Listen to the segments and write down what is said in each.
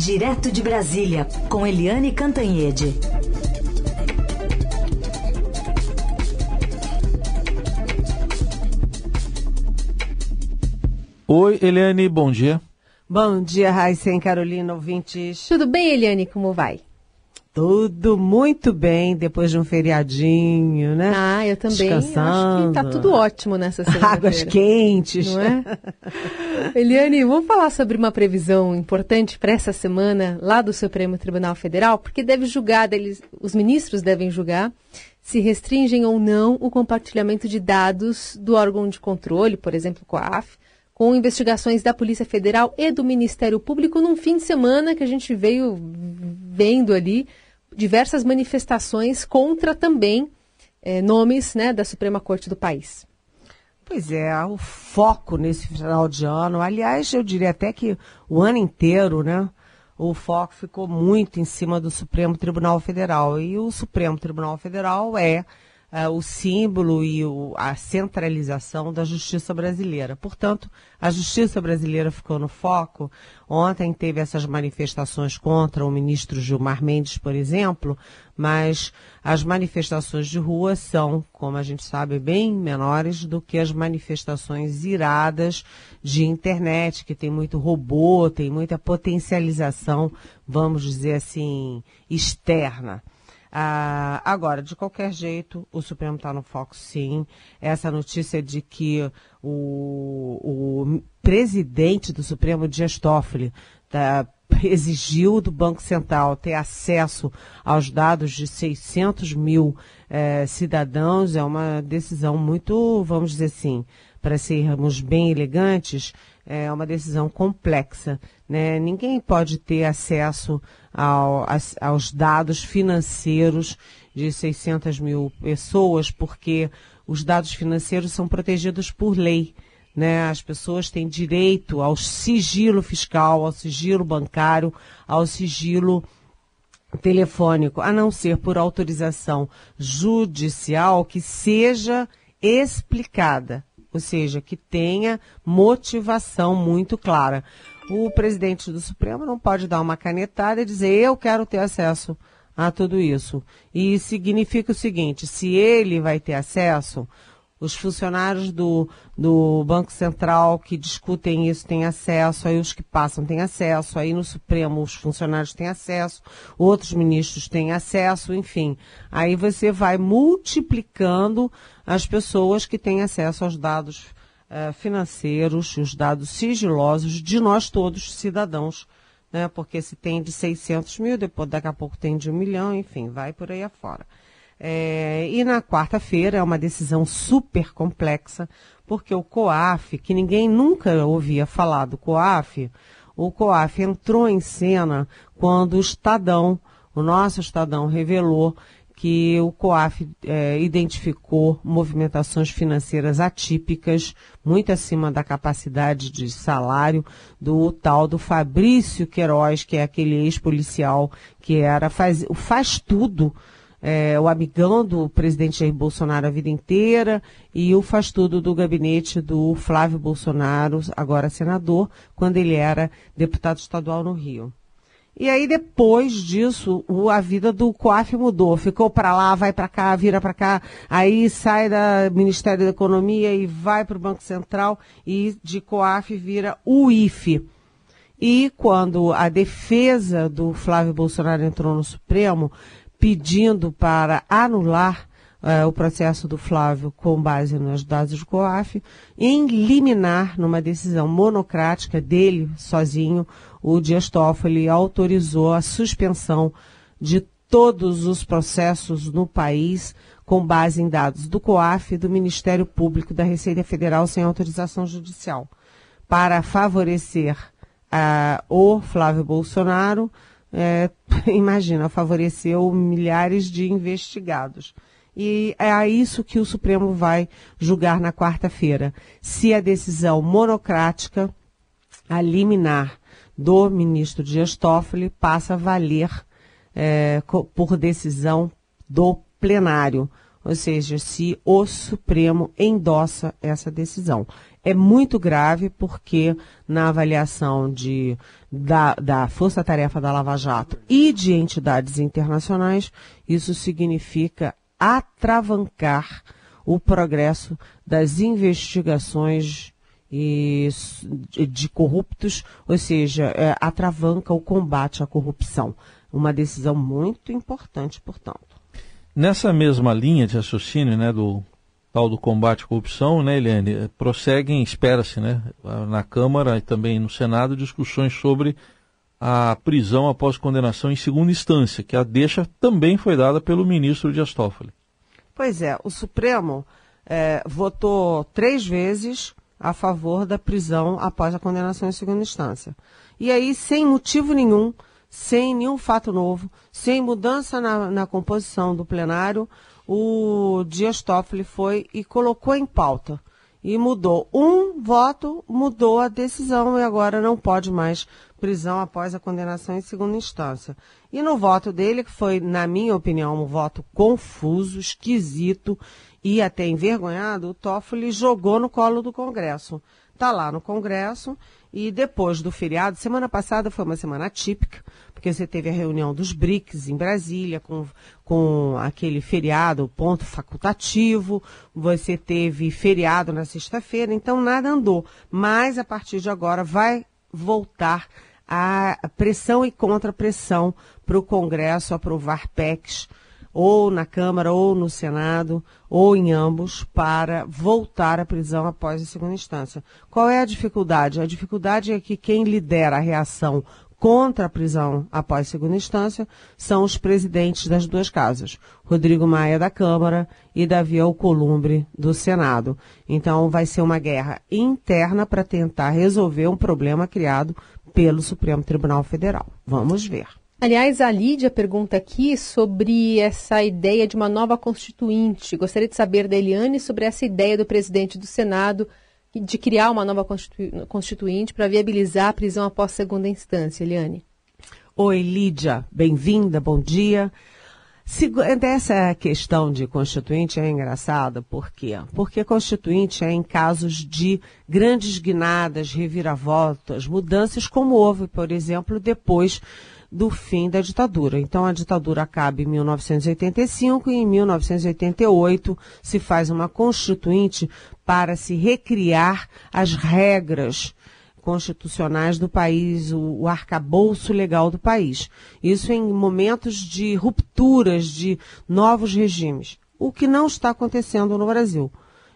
Direto de Brasília, com Eliane Cantanhede. Oi, Eliane, bom dia. Bom dia, Raíssa e Carolina, ouvintes. Tudo bem, Eliane? Como vai? Tudo muito bem, depois de um feriadinho, né? Ah, eu também. Descansando. Acho que tá tudo ótimo nessa semana. Águas quentes. Não é? Eliane, vamos falar sobre uma previsão importante para essa semana lá do Supremo Tribunal Federal, porque deve julgar, eles, os ministros devem julgar se restringem ou não o compartilhamento de dados do órgão de controle, por exemplo, COAF, com investigações da Polícia Federal e do Ministério Público num fim de semana que a gente veio vendo ali diversas manifestações contra também é, nomes né, da Suprema Corte do país. Pois é, o foco nesse final de ano, aliás, eu diria até que o ano inteiro, né? O foco ficou muito em cima do Supremo Tribunal Federal. E o Supremo Tribunal Federal é uh, o símbolo e o, a centralização da justiça brasileira. Portanto, a justiça brasileira ficou no foco. Ontem teve essas manifestações contra o ministro Gilmar Mendes, por exemplo, mas as manifestações de rua são, como a gente sabe, bem menores do que as manifestações iradas de internet, que tem muito robô, tem muita potencialização, vamos dizer assim, externa. Ah, agora, de qualquer jeito, o Supremo está no foco, sim. Essa notícia de que o, o presidente do Supremo, Dias Toffoli, tá, exigiu do Banco Central ter acesso aos dados de 600 mil eh, cidadãos é uma decisão muito, vamos dizer assim, para sermos bem elegantes, é uma decisão complexa. Né? Ninguém pode ter acesso ao, aos dados financeiros de 600 mil pessoas, porque os dados financeiros são protegidos por lei. Né? As pessoas têm direito ao sigilo fiscal, ao sigilo bancário, ao sigilo telefônico, a não ser por autorização judicial que seja explicada ou seja, que tenha motivação muito clara. O presidente do Supremo não pode dar uma canetada e dizer eu quero ter acesso a tudo isso. E significa o seguinte: se ele vai ter acesso, os funcionários do, do Banco Central que discutem isso têm acesso, aí os que passam têm acesso, aí no Supremo os funcionários têm acesso, outros ministros têm acesso, enfim. Aí você vai multiplicando as pessoas que têm acesso aos dados uh, financeiros, os dados sigilosos de nós todos, cidadãos. Né? Porque se tem de 600 mil, depois daqui a pouco tem de um milhão, enfim, vai por aí afora. É, e na quarta-feira é uma decisão super complexa, porque o COAF, que ninguém nunca ouvia falar do COAF, o COAF entrou em cena quando o Estadão, o nosso Estadão, revelou que o COAF é, identificou movimentações financeiras atípicas, muito acima da capacidade de salário do tal do Fabrício Queiroz, que é aquele ex-policial que era faz, faz tudo é, o amigão do presidente Jair Bolsonaro a vida inteira e o faz tudo do gabinete do Flávio Bolsonaro, agora senador, quando ele era deputado estadual no Rio. E aí depois disso, a vida do COAF mudou, ficou para lá, vai para cá, vira para cá, aí sai do Ministério da Economia e vai para o Banco Central e de COAF vira o IFE. E quando a defesa do Flávio Bolsonaro entrou no Supremo, pedindo para anular uh, o processo do Flávio com base nos dados do COAF, em liminar, numa decisão monocrática dele sozinho, o Dias Toffoli autorizou a suspensão de todos os processos no país com base em dados do COAF e do Ministério Público da Receita Federal sem autorização judicial, para favorecer uh, o Flávio Bolsonaro, é, imagina, favoreceu milhares de investigados. E é a isso que o Supremo vai julgar na quarta-feira. Se a decisão monocrática, a liminar do ministro Dias Toffoli, passa a valer é, por decisão do plenário. ou seja, se o Supremo endossa essa decisão. É muito grave porque na avaliação de, da, da Força Tarefa da Lava Jato e de entidades internacionais, isso significa atravancar o progresso das investigações e, de corruptos, ou seja, é, atravanca o combate à corrupção. Uma decisão muito importante, portanto. Nessa mesma linha de raciocínio, né, do tal do combate à corrupção, né, Eliane, prosseguem, espera-se, né, na Câmara e também no Senado, discussões sobre a prisão após condenação em segunda instância, que a deixa também foi dada pelo ministro Dias Toffoli. Pois é, o Supremo é, votou três vezes a favor da prisão após a condenação em segunda instância. E aí, sem motivo nenhum, sem nenhum fato novo, sem mudança na, na composição do plenário, o Dias Toffoli foi e colocou em pauta. E mudou. Um voto mudou a decisão e agora não pode mais prisão após a condenação em segunda instância. E no voto dele, que foi, na minha opinião, um voto confuso, esquisito e até envergonhado, o Toffoli jogou no colo do Congresso. Está lá no Congresso e depois do feriado, semana passada foi uma semana atípica, porque você teve a reunião dos BRICS em Brasília, com, com aquele feriado, ponto facultativo, você teve feriado na sexta-feira, então nada andou. Mas a partir de agora vai voltar a pressão e contra-pressão para o Congresso aprovar PECs, ou na Câmara, ou no Senado, ou em ambos, para voltar à prisão após a segunda instância. Qual é a dificuldade? A dificuldade é que quem lidera a reação contra a prisão após segunda instância são os presidentes das duas casas, Rodrigo Maia da Câmara e Davi Alcolumbre do Senado. Então vai ser uma guerra interna para tentar resolver um problema criado pelo Supremo Tribunal Federal. Vamos ver. Aliás, a Lídia pergunta aqui sobre essa ideia de uma nova constituinte. Gostaria de saber da Eliane sobre essa ideia do presidente do Senado de criar uma nova constituinte para viabilizar a prisão após segunda instância. Eliane. Oi, Lídia. Bem-vinda, bom dia. Essa questão de constituinte é engraçada, por quê? Porque constituinte é em casos de grandes guinadas, reviravoltas, mudanças, como houve, por exemplo, depois do fim da ditadura. Então a ditadura acaba em 1985 e em 1988 se faz uma constituinte para se recriar as regras constitucionais do país, o, o arcabouço legal do país. Isso em momentos de rupturas de novos regimes, o que não está acontecendo no Brasil.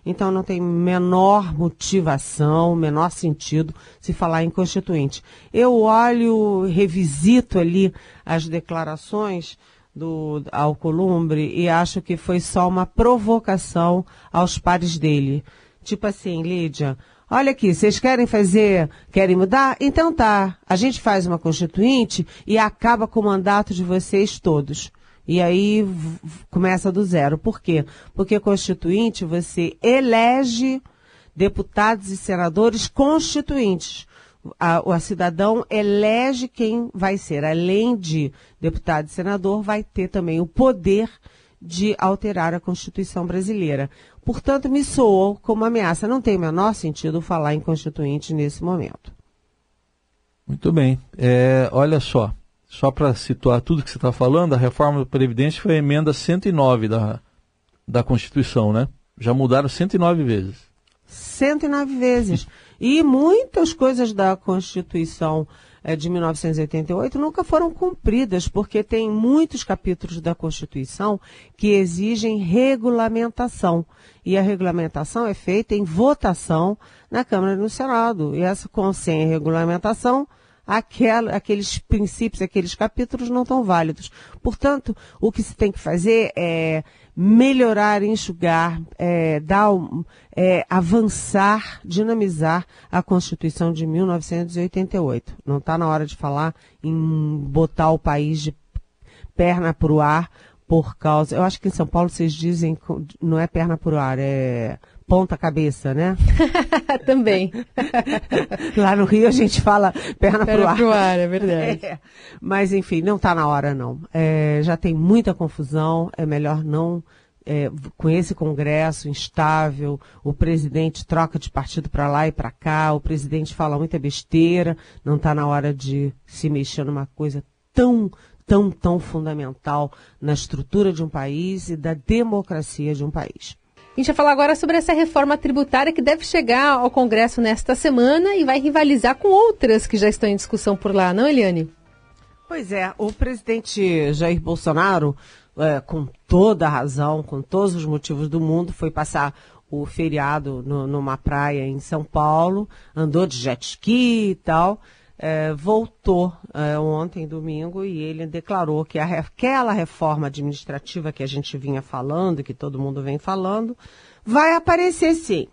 Então não tem menor motivação, menor sentido se falar em constituinte. Eu olho, revisito ali as declarações do Alcolumbre e acho que foi só uma provocação aos pares dele. Tipo assim, Lídia, Olha aqui, vocês querem fazer, querem mudar? Então tá. A gente faz uma constituinte e acaba com o mandato de vocês todos. E aí começa do zero. Por quê? Porque constituinte você elege deputados e senadores constituintes. A, o cidadão elege quem vai ser. Além de deputado e senador, vai ter também o poder de alterar a Constituição brasileira. Portanto, me soou como ameaça. Não tem o menor sentido falar em constituinte nesse momento. Muito bem. É, olha só, só para situar tudo que você está falando, a reforma da Previdência foi a emenda 109 da, da Constituição, né? Já mudaram 109 vezes. 109 vezes. e muitas coisas da Constituição é, de 1988 nunca foram cumpridas, porque tem muitos capítulos da Constituição que exigem regulamentação. E a regulamentação é feita em votação na Câmara e no Senado. E essa, com sem regulamentação, aqueles princípios, aqueles capítulos não estão válidos. Portanto, o que se tem que fazer é melhorar, enxugar, é, dar, é, avançar, dinamizar a Constituição de 1988. Não está na hora de falar em botar o país de perna para o ar por causa. Eu acho que em São Paulo vocês dizem não é perna para o ar, é ponta cabeça, né? Também. Lá no Rio a gente fala perna, perna pro ar. Pro ar, é verdade. É. Mas enfim, não está na hora não. É, já tem muita confusão, é melhor não é, com esse Congresso instável, o presidente troca de partido para lá e para cá, o presidente fala muita besteira, não está na hora de se mexer numa coisa tão, tão, tão fundamental na estrutura de um país e da democracia de um país. A gente vai falar agora sobre essa reforma tributária que deve chegar ao Congresso nesta semana e vai rivalizar com outras que já estão em discussão por lá, não, Eliane? Pois é, o presidente Jair Bolsonaro é, com toda a razão, com todos os motivos do mundo, foi passar o feriado no, numa praia em São Paulo, andou de jet ski e tal, é, voltou é, ontem, domingo, e ele declarou que a, aquela reforma administrativa que a gente vinha falando, que todo mundo vem falando, vai aparecer sim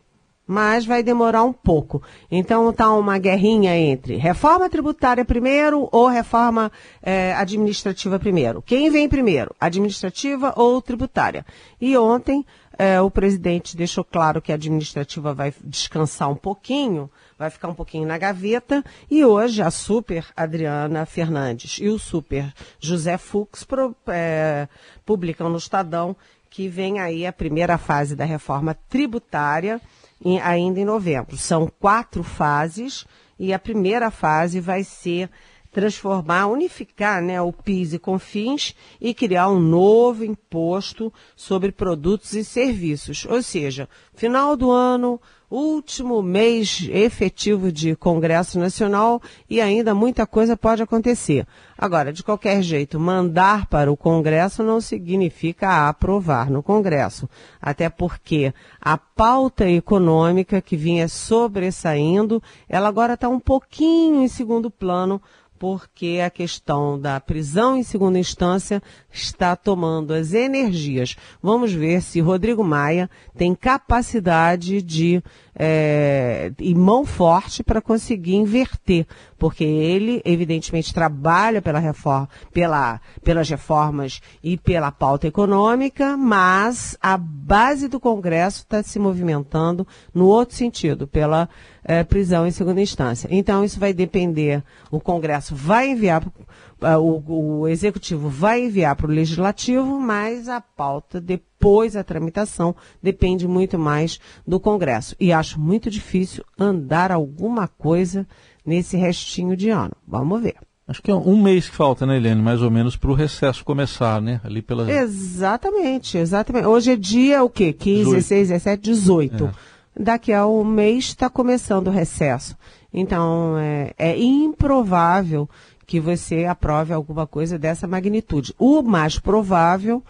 mas vai demorar um pouco. Então está uma guerrinha entre reforma tributária primeiro ou reforma é, administrativa primeiro. Quem vem primeiro, administrativa ou tributária? E ontem é, o presidente deixou claro que a administrativa vai descansar um pouquinho, vai ficar um pouquinho na gaveta, e hoje a super Adriana Fernandes e o super José Fux pro, é, publicam no Estadão que vem aí a primeira fase da reforma tributária em, ainda em novembro. São quatro fases e a primeira fase vai ser transformar, unificar né, o PIS e CONFINS e criar um novo imposto sobre produtos e serviços. Ou seja, final do ano, último mês efetivo de Congresso Nacional e ainda muita coisa pode acontecer. Agora, de qualquer jeito, mandar para o Congresso não significa aprovar no Congresso, até porque a pauta econômica que vinha sobressaindo, ela agora está um pouquinho em segundo plano porque a questão da prisão em segunda instância está tomando as energias. Vamos ver se Rodrigo Maia tem capacidade de é, e mão forte para conseguir inverter, porque ele, evidentemente, trabalha pela reforma, pela, pelas reformas e pela pauta econômica, mas a base do Congresso está se movimentando no outro sentido, pela é, prisão em segunda instância. Então, isso vai depender, o Congresso vai enviar uh, o, o executivo vai enviar para o legislativo, mas a pauta depois a tramitação depende muito mais do Congresso. E acho muito difícil andar alguma coisa nesse restinho de ano. Vamos ver. Acho que é um mês que falta, né, Helene? Mais ou menos para o recesso começar, né? Ali pela... Exatamente, exatamente. Hoje é dia o quê? 15, 18. 16, 17, 18. É. Daqui a um mês está começando o recesso. Então, é, é improvável que você aprove alguma coisa dessa magnitude. O mais provável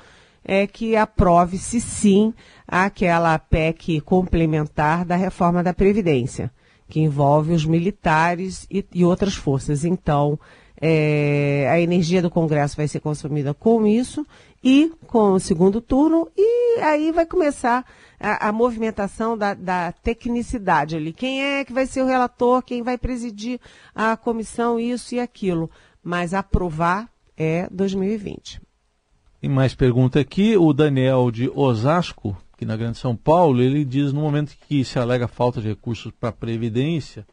é que aprove-se sim aquela PEC complementar da reforma da Previdência, que envolve os militares e, e outras forças. Então, é, a energia do Congresso vai ser consumida com isso e com o segundo turno, e aí vai começar a, a movimentação da, da, tecnicidade ali. Quem é que vai ser o relator, quem vai presidir a comissão, isso e aquilo. Mas aprovar é 2020. E mais pergunta aqui, o Daniel de Osasco, que na Grande São Paulo, ele diz no momento que se alega falta de recursos para a Previdência,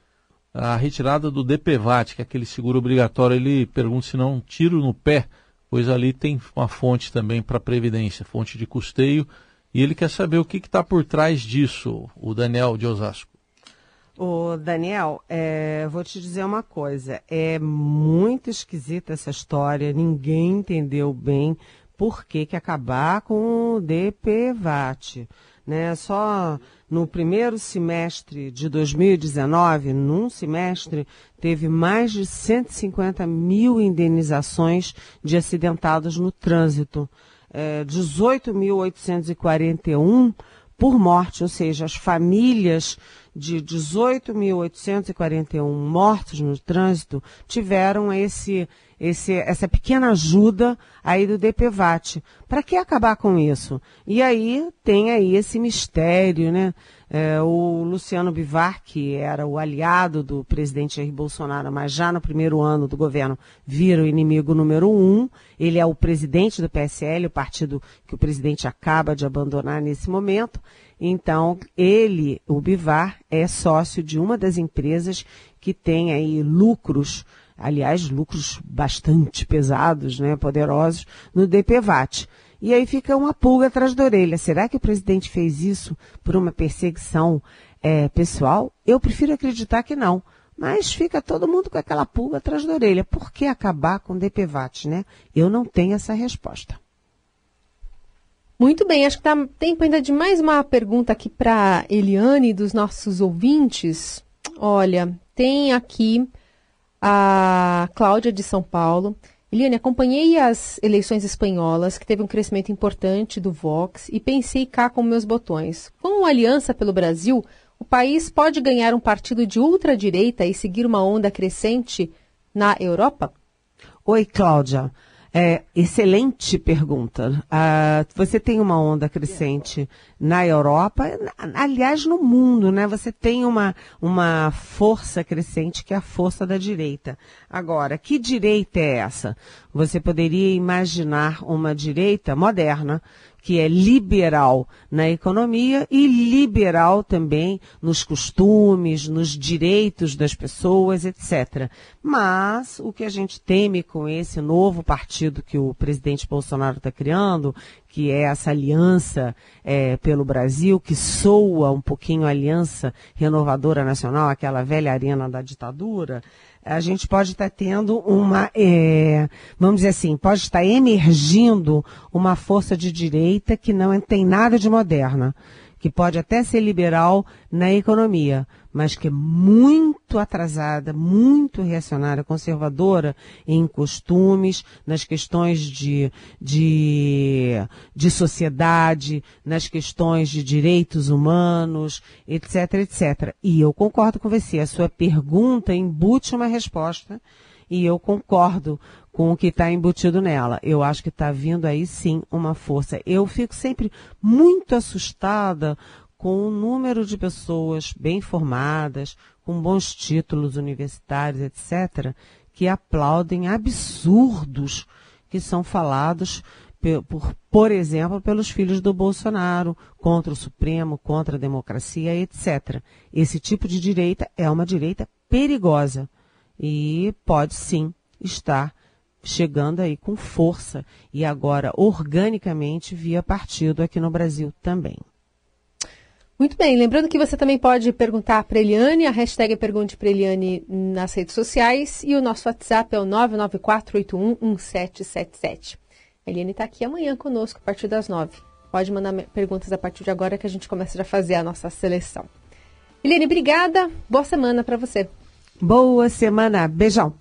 a retirada do DPVAT, que é aquele seguro obrigatório, ele pergunta se não um tiro no pé, pois ali tem uma fonte também para Previdência, fonte de custeio, e ele quer saber o que está por trás disso, o Daniel de Osasco. O Daniel, é, vou te dizer uma coisa, é muito esquisita essa história, ninguém entendeu bem por que, que acabar com o DPVAT. Né? Só no primeiro semestre de 2019, num semestre, teve mais de 150 mil indenizações de acidentados no trânsito é, 18.841 por morte, ou seja, as famílias de 18.841 mortos no trânsito tiveram esse, esse, essa pequena ajuda aí do DPVAT. Para que acabar com isso? E aí tem aí esse mistério, né? É, o Luciano Bivar, que era o aliado do presidente Jair Bolsonaro, mas já no primeiro ano do governo vira o inimigo número um. Ele é o presidente do PSL, o partido que o presidente acaba de abandonar nesse momento. Então, ele, o Bivar, é sócio de uma das empresas que tem aí lucros, aliás, lucros bastante pesados, né, poderosos, no DPVAT. E aí fica uma pulga atrás da orelha. Será que o presidente fez isso por uma perseguição é, pessoal? Eu prefiro acreditar que não. Mas fica todo mundo com aquela pulga atrás da orelha. Por que acabar com o DPVAT, né? Eu não tenho essa resposta. Muito bem, acho que tá tempo ainda de mais uma pergunta aqui para Eliane dos nossos ouvintes. Olha, tem aqui a Cláudia de São Paulo. Eliane, acompanhei as eleições espanholas, que teve um crescimento importante do Vox, e pensei cá com meus botões. Com a Aliança pelo Brasil, o país pode ganhar um partido de ultradireita e seguir uma onda crescente na Europa? Oi, Cláudia. É, excelente pergunta. Ah, você tem uma onda crescente na Europa, aliás, no mundo, né? Você tem uma, uma força crescente que é a força da direita. Agora, que direita é essa? Você poderia imaginar uma direita moderna, que é liberal na economia e liberal também nos costumes, nos direitos das pessoas, etc. Mas o que a gente teme com esse novo partido que o presidente Bolsonaro está criando, que é essa aliança é, pelo Brasil, que soa um pouquinho aliança renovadora nacional, aquela velha arena da ditadura, a gente pode estar tendo uma, é, vamos dizer assim, pode estar emergindo uma força de direita que não tem nada de moderna que pode até ser liberal na economia, mas que é muito atrasada, muito reacionária, conservadora em costumes, nas questões de, de, de sociedade, nas questões de direitos humanos, etc, etc. E eu concordo com você, a sua pergunta embute uma resposta e eu concordo com o que está embutido nela. Eu acho que está vindo aí sim uma força. Eu fico sempre muito assustada com o número de pessoas bem formadas, com bons títulos universitários, etc., que aplaudem absurdos que são falados por, por exemplo, pelos filhos do Bolsonaro, contra o Supremo, contra a democracia, etc. Esse tipo de direita é uma direita perigosa e pode sim estar chegando aí com força e agora organicamente via partido aqui no Brasil também. Muito bem, lembrando que você também pode perguntar para Eliane, a hashtag é Pergunte para Eliane nas redes sociais e o nosso WhatsApp é o 994811777. A Eliane está aqui amanhã conosco a partir das nove. Pode mandar perguntas a partir de agora que a gente começa a fazer a nossa seleção. Eliane, obrigada. Boa semana para você. Boa semana. Beijão.